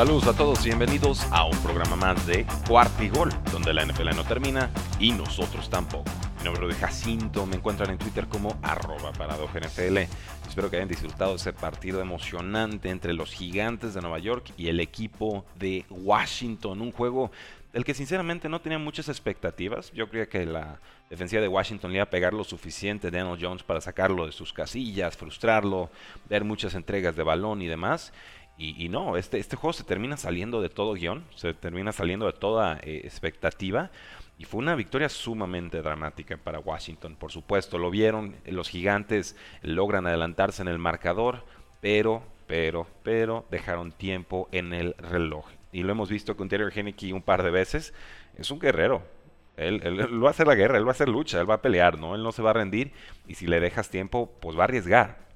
Saludos a todos y bienvenidos a un programa más de Cuarto y Gol, donde la NFL no termina y nosotros tampoco. Mi nombre es Jacinto, me encuentran en Twitter como arroba NFL. Espero que hayan disfrutado ese partido emocionante entre los gigantes de Nueva York y el equipo de Washington. Un juego del que sinceramente no tenía muchas expectativas. Yo creía que la defensiva de Washington le iba a pegar lo suficiente Daniel Jones para sacarlo de sus casillas, frustrarlo, ver muchas entregas de balón y demás. Y, no, este, este juego se termina saliendo de todo guion, se termina saliendo de toda eh, expectativa. Y fue una victoria sumamente dramática para Washington. Por supuesto, lo vieron, los gigantes logran adelantarse en el marcador, pero, pero, pero dejaron tiempo en el reloj. Y lo hemos visto con Taylor Henneke un par de veces. Es un guerrero. Él, él, va a hacer la guerra, él va a hacer lucha, él va a pelear, ¿no? Él no se va a rendir. Y si le dejas tiempo, pues va a arriesgar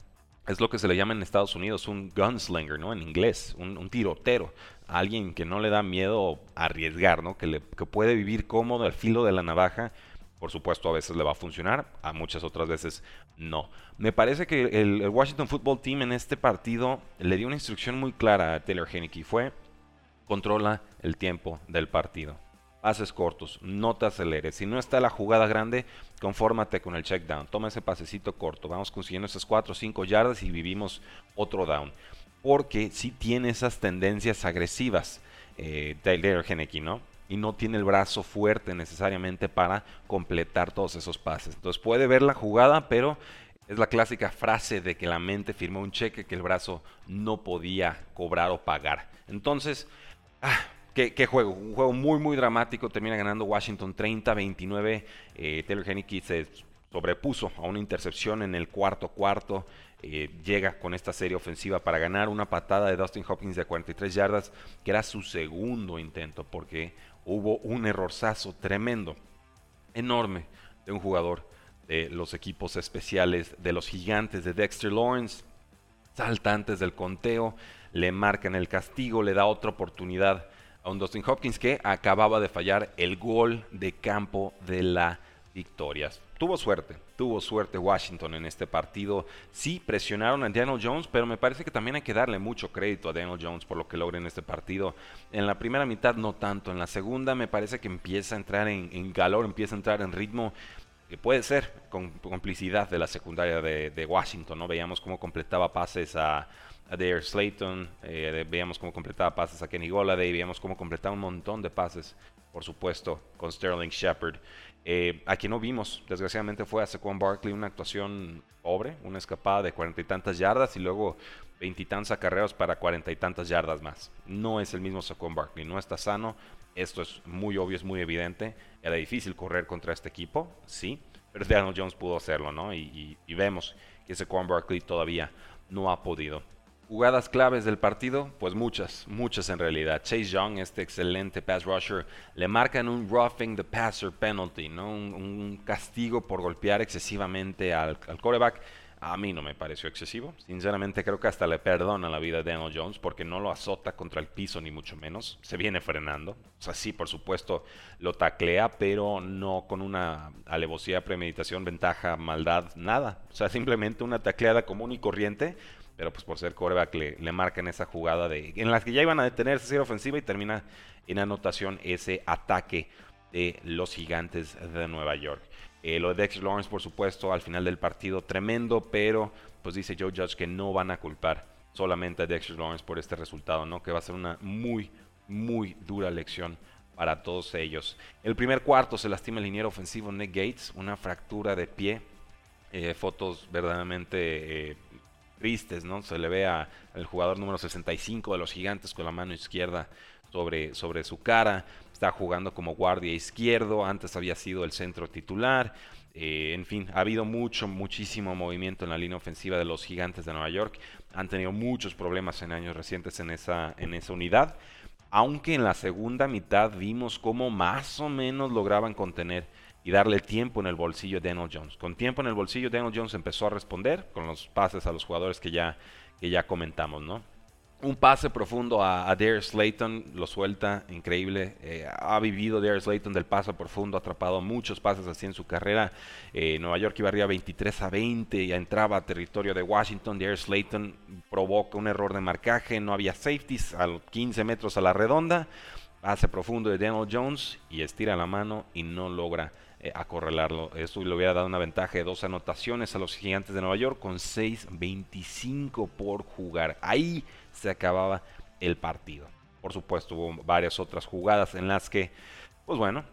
es lo que se le llama en Estados Unidos un gunslinger, ¿no? En inglés, un, tirotero. Alguien que no le da miedo arriesgar, ¿no? Que, le, puede vivir cómodo al filo de la navaja. Por supuesto, a veces le va a funcionar, a muchas otras veces no. Me parece que el, Washington Football Team en este partido le dio una instrucción muy clara a Taylor Heineke. Fue, controla el tiempo del partido haces cortos, no te aceleres. Si no está la jugada grande, confórmate con el check down. Toma ese pasecito corto. Vamos consiguiendo esas 4 o 5 yardas y vivimos otro down. Porque si tiene esas tendencias agresivas, eh, Henneke, ¿no? Y no tiene el brazo fuerte necesariamente para completar todos esos pases. Entonces puede ver la jugada, pero es la clásica frase de que la mente firmó un cheque que el brazo no podía cobrar o pagar. Entonces, ah, ¿Qué, juego? Un juego muy, muy dramático. Termina ganando Washington 30-29. Eh, Taylor Henneke se sobrepuso a una intercepción en el cuarto cuarto. Eh, llega con esta serie ofensiva para ganar una patada de Dustin Hopkins de 43 yardas, que era su segundo intento, porque hubo un errorzazo tremendo, enorme, de un jugador de los equipos especiales de los gigantes de Dexter Lawrence. Salta antes del conteo, le marcan el castigo, le da otra oportunidad a un Dustin Hopkins que acababa de fallar el gol de campo de la victoria. Tuvo suerte, tuvo suerte Washington en este partido. Sí, presionaron a Daniel Jones, pero me parece que también hay que darle mucho crédito a Daniel Jones por lo que logra en este partido. En la primera mitad no tanto, en la segunda me parece que empieza a entrar en, calor, empieza a entrar en ritmo que puede ser con complicidad de la secundaria de, de Washington, ¿no? Veíamos cómo completaba pases a, a Dare Slayton, eh, veíamos cómo completaba pases a Kenny Golladay, veíamos cómo completaba un montón de pases, por supuesto, con Sterling Shepard. Eh, a quien no vimos, desgraciadamente, fue a Saquon Barkley una actuación pobre, una escapada de cuarenta y tantas yardas y luego veintitantos acarreos para cuarenta y tantas yardas más. No es el mismo Saquon Barkley, no está sano. Esto es muy obvio, es muy evidente. Era difícil correr contra este equipo, sí, pero Daniel Jones pudo hacerlo, ¿no? Y, y vemos que Saquon Barkley todavía no ha podido. Jugadas claves del partido, pues muchas, muchas en realidad. Chase Young, este excelente pass rusher, le marcan un roughing the passer penalty, ¿no? Un, castigo por golpear excesivamente al, al quarterback. A mí no me pareció excesivo. Sinceramente creo que hasta le perdona la vida a Daniel Jones porque no lo azota contra el piso ni mucho menos. Se viene frenando. O sea, sí, por supuesto, lo taclea, pero no con una alevosía, premeditación, ventaja, maldad, nada. O sea, simplemente una tacleada común y corriente pero pues por ser coreback le, le marcan esa jugada de en las que ya iban a detenerse ser ofensiva y termina en anotación ese ataque de los gigantes de Nueva York. Eh, lo de Dexter Lawrence, por supuesto, al final del partido, tremendo, pero pues dice Joe Judge que no van a culpar solamente a Dexter Lawrence por este resultado, ¿no? Que va a ser una muy, muy dura lección para todos ellos. El primer cuarto se lastima el liniero ofensivo Nick Gates, una fractura de pie. Eh, fotos verdaderamente eh, tristes, ¿no? Se le ve al jugador número 65 de los gigantes con la mano izquierda sobre, sobre su cara. está jugando como guardia izquierdo, antes había sido el centro titular. Eh, en fin, ha habido mucho, muchísimo movimiento en la línea ofensiva de los gigantes de Nueva York. Han tenido muchos problemas en años recientes en esa, en esa unidad. Aunque en la segunda mitad vimos cómo más o menos lograban contener y darle tiempo en el bolsillo a Daniel Jones. Con tiempo en el bolsillo, Daniel Jones empezó a responder con los pases a los jugadores que ya, que ya comentamos, ¿no? un pase profundo a, a Darius Slayton, lo suelta, increíble. Eh, ha vivido Darius Slayton del pase profundo, ha atrapado muchos pases así en su carrera. Eh, Nueva York iba arriba 23 a 20 y entraba a territorio de Washington. Darius Slayton provoca un error de marcaje, no había safeties a 15 metros a la redonda. Pase profundo de Daniel Jones y estira la mano y no logra eh. Eso le hubiera dado una ventaja de dos anotaciones a los gigantes de Nueva York con 6-25 por jugar. Ahí se acababa el partido. Por supuesto, hubo varias otras jugadas en las que, pues bueno,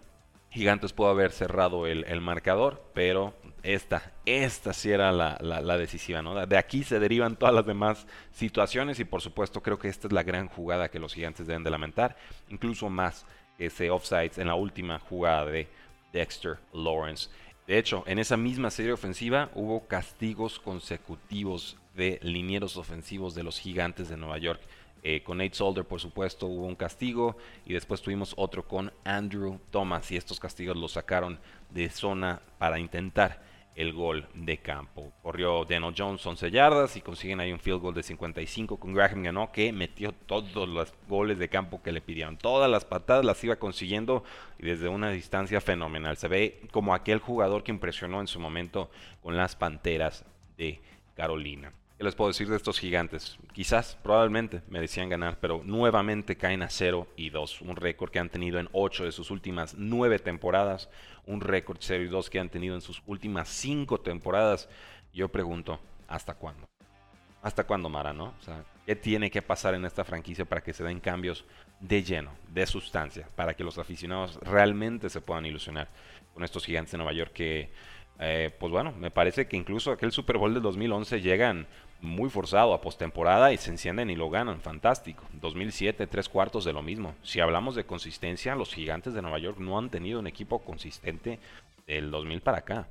Gigantes pudo haber cerrado el, marcador, pero esta, esta sí era la, la, decisiva, ¿no? De aquí se derivan todas las demás situaciones y por supuesto creo que esta es la gran jugada que los Gigantes deben de lamentar, incluso más ese offsides en la última jugada de Dexter Lawrence. De hecho, en esa misma serie ofensiva hubo castigos consecutivos de linieros ofensivos de los gigantes de Nueva York. Eh, con Nate Solder, por supuesto, hubo un castigo y después tuvimos otro con Andrew Thomas y estos castigos los sacaron de zona para intentar el gol de campo. Corrió Daniel Jones 11 yardas y consiguen ahí un field goal de 55 con Graham ganó que metió todos los goles de campo que le pidieron. Todas las patadas las iba consiguiendo y desde una distancia fenomenal. Se ve como aquel jugador que impresionó en su momento con las Panteras de Carolina. ¿Qué les puedo decir de estos gigantes? Quizás, probablemente, me decían ganar, pero nuevamente caen a 0 y 2. Un récord que han tenido en 8 de sus últimas 9 temporadas. Un récord 0 y 2 que han tenido en sus últimas 5 temporadas. Yo pregunto, ¿hasta cuándo? ¿Hasta cuándo, Mara, no? O sea, ¿qué tiene que pasar en esta franquicia para que se den cambios de lleno, de sustancia, para que los aficionados realmente se puedan ilusionar con estos gigantes de Nueva York que, eh, pues bueno, me parece que incluso aquel Super Bowl del 2011 llegan muy forzado a postemporada y se encienden y lo ganan. Fantástico. 2007, tres cuartos de lo mismo. Si hablamos de consistencia, los gigantes de Nueva York no han tenido un equipo consistente del 2000 para acá.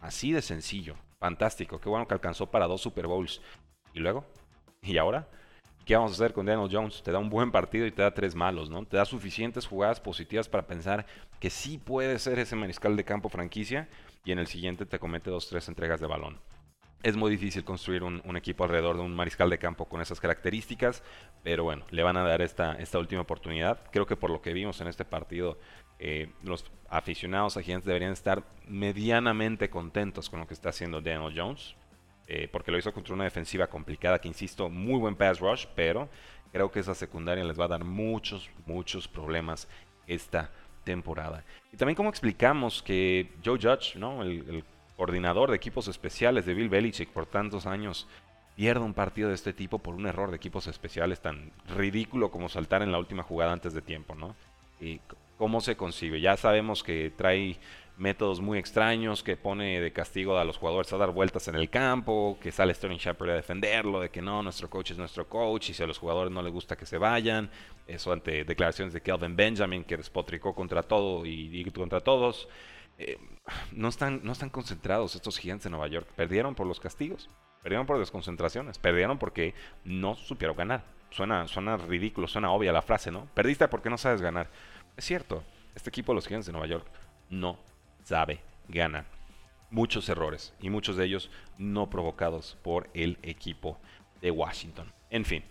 Así de sencillo. Fantástico. Qué bueno que alcanzó para dos Super Bowls. ¿Y luego? ¿Y ahora? ¿Qué vamos a hacer con Daniel Jones? Te da un buen partido y te da tres malos, ¿no? Te da suficientes jugadas positivas para pensar que sí puede ser ese mariscal de campo franquicia y en el siguiente te comete dos, tres entregas de balón es muy difícil construir un, equipo alrededor de un mariscal de campo con esas características, pero bueno, le van a dar esta, última oportunidad. Creo que por lo que vimos en este partido, eh, los aficionados a Gigantes deberían estar medianamente contentos con lo que está haciendo Daniel Jones, eh, porque lo hizo contra una defensiva complicada que, insisto, muy buen pass rush, pero creo que esa secundaria les va a dar muchos, muchos problemas esta temporada. Y también como explicamos que Joe Judge, ¿no? el, el coordinador de equipos especiales de Bill Belichick por tantos años, pierda un partido de este tipo por un error de equipos especiales tan ridículo como saltar en la última jugada antes de tiempo, ¿no? Y cómo se concibe. Ya sabemos que trae métodos muy extraños, que pone de castigo a los jugadores a dar vueltas en el campo, que sale Sterling Shepard a defenderlo, de que no, nuestro coach es nuestro coach, y si a los jugadores no les gusta que se vayan. Eso ante declaraciones de Kelvin Benjamin, que despotricó contra todo y, contra todos. Eh, no, están, no están concentrados estos gigantes de Nueva York. Perdieron por los castigos, perdieron por desconcentraciones, perdieron porque no supieron ganar. Suena, suena ridículo, suena obvia la frase, ¿no? Perdiste porque no sabes ganar. Es cierto, este equipo de los gigantes de Nueva York no sabe ganar. Muchos errores y muchos de ellos no provocados por el equipo de Washington. En fin,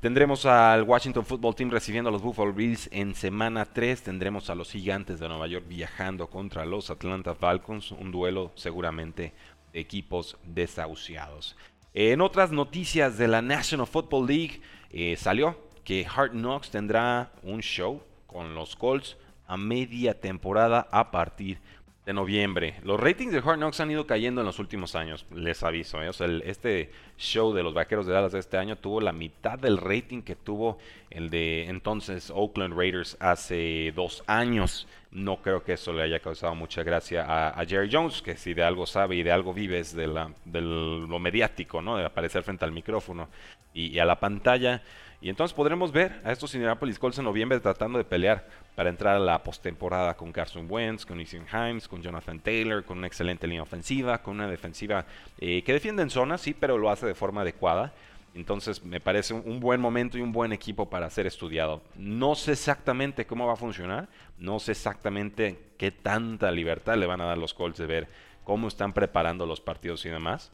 Tendremos al Washington Football Team recibiendo a los Buffalo Bills en semana 3. Tendremos a los Gigantes de Nueva York viajando contra los Atlanta Falcons. Un duelo seguramente de equipos desahuciados. En otras noticias de la National Football League eh, salió que Hard Knocks tendrá un show con los Colts a media temporada a partir de noviembre. Los ratings de Hard Knocks han ido cayendo en los últimos años, les aviso. ¿eh? Sea, este show de los Vaqueros de Dallas de este año tuvo la mitad del rating que tuvo el de entonces Oakland Raiders hace dos años. No creo que eso le haya causado mucha gracia a, Jerry Jones, que si de algo sabe y de algo vives de, la, de lo mediático, ¿no? de aparecer frente al micrófono y, a la pantalla. Y entonces podremos ver a estos Indianapolis Colts en noviembre tratando de pelear para entrar a la postemporada con Carson Wentz, con Ethan Himes, con Jonathan Taylor, con una excelente línea ofensiva, con una defensiva eh, que defiende en zona, sí, pero lo hace de forma adecuada. Entonces me parece un buen momento y un buen equipo para ser estudiado. No sé exactamente cómo va a funcionar, no sé exactamente qué tanta libertad le van a dar los Colts de ver cómo están preparando los partidos y demás.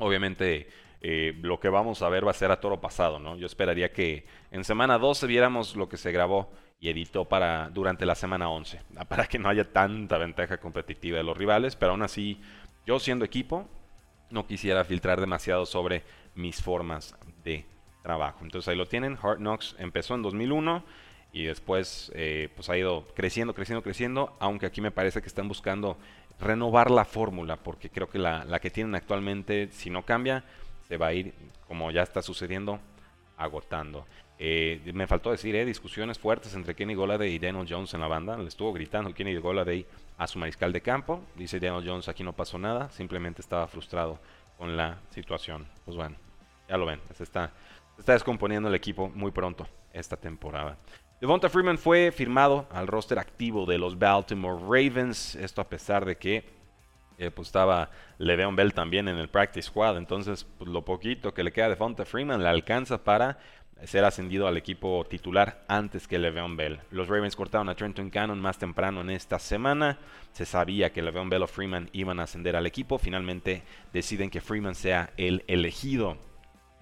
Obviamente eh, lo que vamos a ver va a ser a toro pasado, ¿no? Yo esperaría que en semana 12 viéramos lo que se grabó y editó para durante la semana 11, para que no haya tanta ventaja competitiva de los rivales, pero aún así yo siendo equipo no quisiera filtrar demasiado sobre mis formas de trabajo. Entonces ahí lo tienen, Hard Knocks empezó en 2001 y después eh, pues ha ido creciendo, creciendo, creciendo, aunque aquí me parece que están buscando renovar la fórmula, porque creo que la, la que tienen actualmente, si no cambia, se va a ir, como ya está sucediendo, agotando. Eh, me faltó decir, eh, discusiones fuertes entre Kenny Goladay y Daniel Jones en la banda. Le estuvo gritando Kenny Goladay a su mariscal de campo. Dice Daniel Jones, aquí no pasó nada, simplemente estaba frustrado con la situación. Pues bueno, ya lo ven, está, se está descomponiendo el equipo muy pronto esta temporada. Devonta Freeman fue firmado al roster activo de los Baltimore Ravens. Esto a pesar de que pues estaba Le'Veon Bell también en el practice squad. Entonces, pues, lo poquito que le queda de Devonta Freeman le alcanza para ser ascendido al equipo titular antes que Le'Veon Bell. Los Ravens cortaron a Trenton Cannon más temprano en esta semana. Se sabía que Le'Veon Bell o Freeman iban a ascender al equipo. Finalmente deciden que Freeman sea el elegido.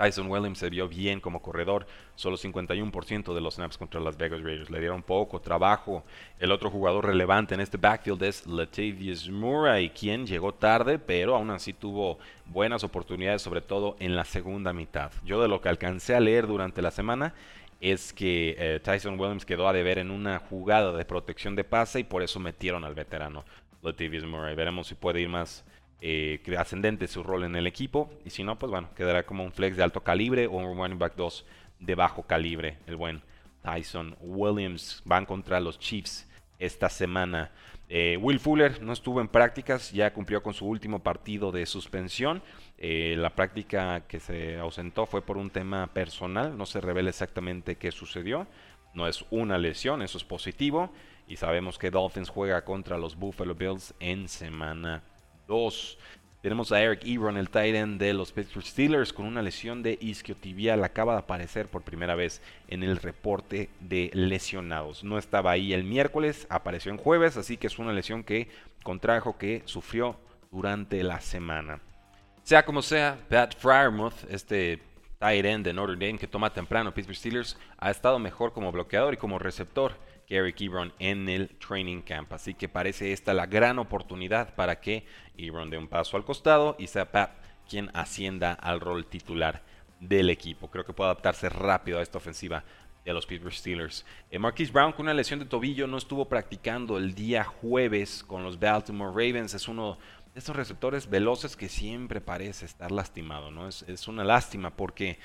Tyson Williams se vio bien como corredor, solo 51% de los snaps contra las Vegas Raiders. Le dieron poco trabajo. El otro jugador relevante en este backfield es Latavius Murray, quien llegó tarde, pero aún así tuvo buenas oportunidades, sobre todo en la segunda mitad. Yo de lo que alcancé a leer durante la semana es que eh, Tyson Williams quedó a deber en una jugada de protección de pase y por eso metieron al veterano Latavius Murray. Veremos si puede ir más eh, ascendente su rol en el equipo. Y si no, pues bueno, quedará como un flex de alto calibre o un running back 2 de bajo calibre. El buen Tyson Williams van contra los Chiefs esta semana. Eh, Will Fuller no estuvo en prácticas, ya cumplió con su último partido de suspensión. Eh, la práctica que se ausentó fue por un tema personal, no se revela exactamente qué sucedió. No es una lesión, eso es positivo. Y sabemos que Dolphins juega contra los Buffalo Bills en semana tenemos a Eric Ebron, el tight end de los Pittsburgh Steelers, con una lesión de isquiotibial. Acaba de aparecer por primera vez en el reporte de lesionados. No estaba ahí el miércoles, apareció en jueves, así que es una lesión que contrajo, que sufrió durante la semana. Sea como sea, Pat Fryermuth, este tight end de Notre Dame que toma temprano Pittsburgh Steelers, ha estado mejor como bloqueador y como receptor Eric Ebron en el training camp. Así que parece esta la gran oportunidad para que Ebron dé un paso al costado y sea Pat quien ascienda al rol titular del equipo. Creo que puede adaptarse rápido a esta ofensiva de los Pittsburgh Steelers. Eh, Marquise Brown con una lesión de tobillo no estuvo practicando el día jueves con los Baltimore Ravens. Es uno de estos receptores veloces que siempre parece estar lastimado. ¿no? Es una lástima porque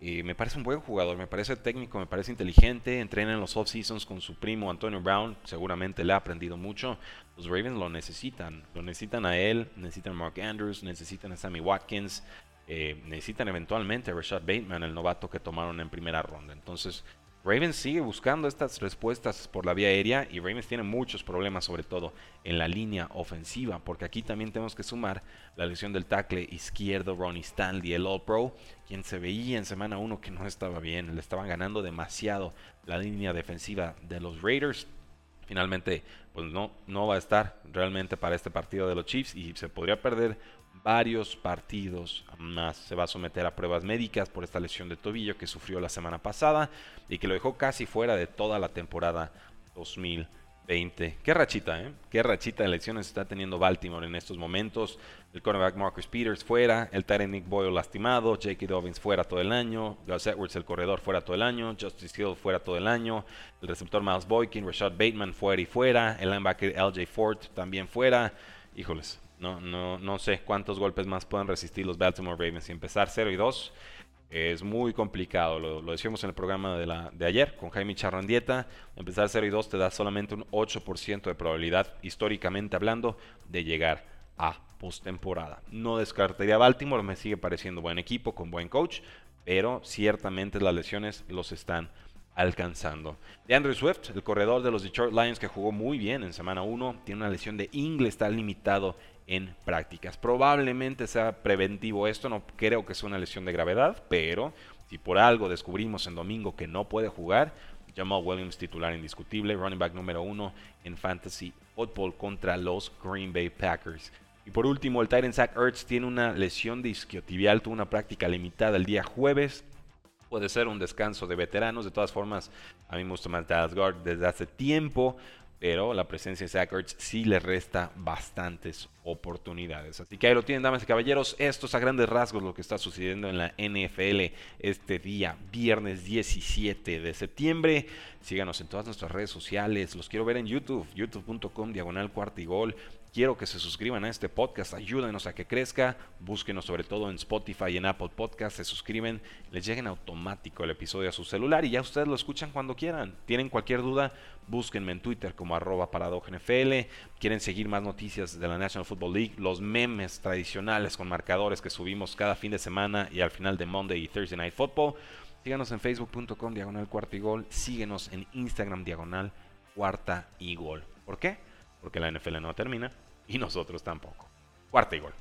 me parece un buen jugador, me parece técnico, me parece inteligente. Entrena en los off-seasons con su primo Antonio Brown. Seguramente le ha aprendido mucho. Los Ravens lo necesitan. Lo necesitan a él, necesitan a Mark Andrews, necesitan a Sammy Watkins. Eh, necesitan eventualmente a Rashad Bateman, el novato que tomaron en primera ronda. Entonces, Ravens sigue buscando estas respuestas por la vía aérea y Ravens tiene muchos problemas, sobre todo en la línea ofensiva, porque aquí también tenemos que sumar la lesión del tackle izquierdo Ronnie Stanley, el All Pro, quien se veía en semana 1 que no estaba bien, le estaban ganando demasiado la línea defensiva de los Raiders. Finalmente, pues no, no va a estar realmente para este partido de los Chiefs y se podría perder varios partidos más. Se va a someter a pruebas médicas por esta lesión de tobillo que sufrió la semana pasada y que lo dejó casi fuera de toda la temporada 2020. Qué rachita, ¿eh? Qué rachita de lesiones está teniendo Baltimore en estos momentos. El cornerback Marcus Peters fuera, el Tyrant Nick Boyle lastimado, J.K. Dobbins fuera todo el año, Gus Edwards el corredor fuera todo el año, Justice Hill fuera todo el año, el receptor Miles Boykin, Rashad Bateman fuera y fuera, el linebacker L.J. Ford también fuera. Híjoles, no, no, no sé cuántos golpes más puedan resistir los Baltimore Ravens. Y empezar 0 y 2 es muy complicado. Lo, decíamos en el programa de, la, de ayer con Jaime Charrandieta. Empezar 0 y 2 te da solamente un 8% de probabilidad, históricamente hablando, de llegar a postemporada. No descartaría a Baltimore, me sigue pareciendo buen equipo, con buen coach, pero ciertamente las lesiones los están alcanzando. De Andrew Swift, el corredor de los Detroit Lions que jugó muy bien en semana 1, tiene una lesión de ingle, está limitado en prácticas. Probablemente sea preventivo esto, no creo que sea una lesión de gravedad, pero si por algo descubrimos en domingo que no puede jugar, Jamal Williams titular indiscutible, running back número uno en fantasy football contra los Green Bay Packers. Y por último, el Titan Zach Ertz tiene una lesión de isquiotibial, tuvo una práctica limitada el día jueves. Puede ser un descanso de veteranos. De todas formas, a mí me gusta más Dallas Guard desde hace tiempo pero la presencia de Zach sí le resta bastantes oportunidades. Así que ahí lo tienen, damas y caballeros. Esto es a grandes rasgos lo que está sucediendo en la NFL este día, viernes 17 de septiembre. Síganos en todas nuestras redes sociales. Los quiero ver en YouTube, youtube.com, diagonal cuartigol. Quiero que se suscriban a este podcast, ayúdenos a que crezca, búsquenos sobre todo en Spotify y en Apple Podcast, se suscriben, les lleguen automático el episodio a su celular y ya ustedes lo escuchan cuando quieran. Tienen cualquier duda, búsquenme en Twitter como arroba NFL. Quieren seguir más noticias de la National Football League, los memes tradicionales con marcadores que subimos cada fin de semana y al final de Monday y Thursday Night Football. Síganos en facebook.com diagonal cuarta y gol, síguenos en Instagram diagonal cuarta y gol. ¿Por qué? Porque la NFL no termina y nosotros tampoco. Cuarta y gol.